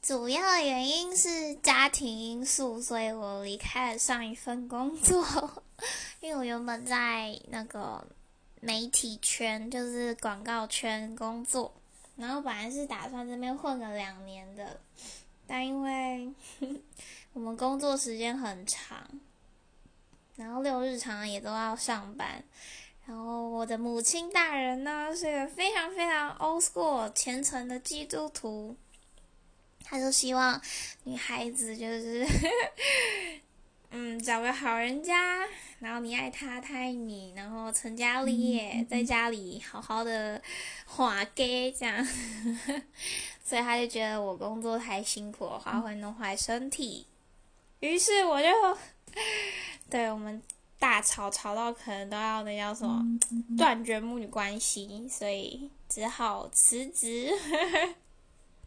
主要原因是家庭因素，所以我离开了上一份工作。因为我原本在那个媒体圈，就是广告圈工作，然后本来是打算这边混个两年的，但因为 我们工作时间很长，然后六日常常也都要上班。然后我的母亲大人呢是个非常非常 old school 虔诚的基督徒，他就希望女孩子就是嗯找个好人家，然后你爱他，他爱你，然后成家立业，在家里好好的画 gay 这样，所以他就觉得我工作太辛苦的话会弄坏身体，于是我就对我们。大吵吵到可能都要那叫什么断绝母女关系，所以只好辞职。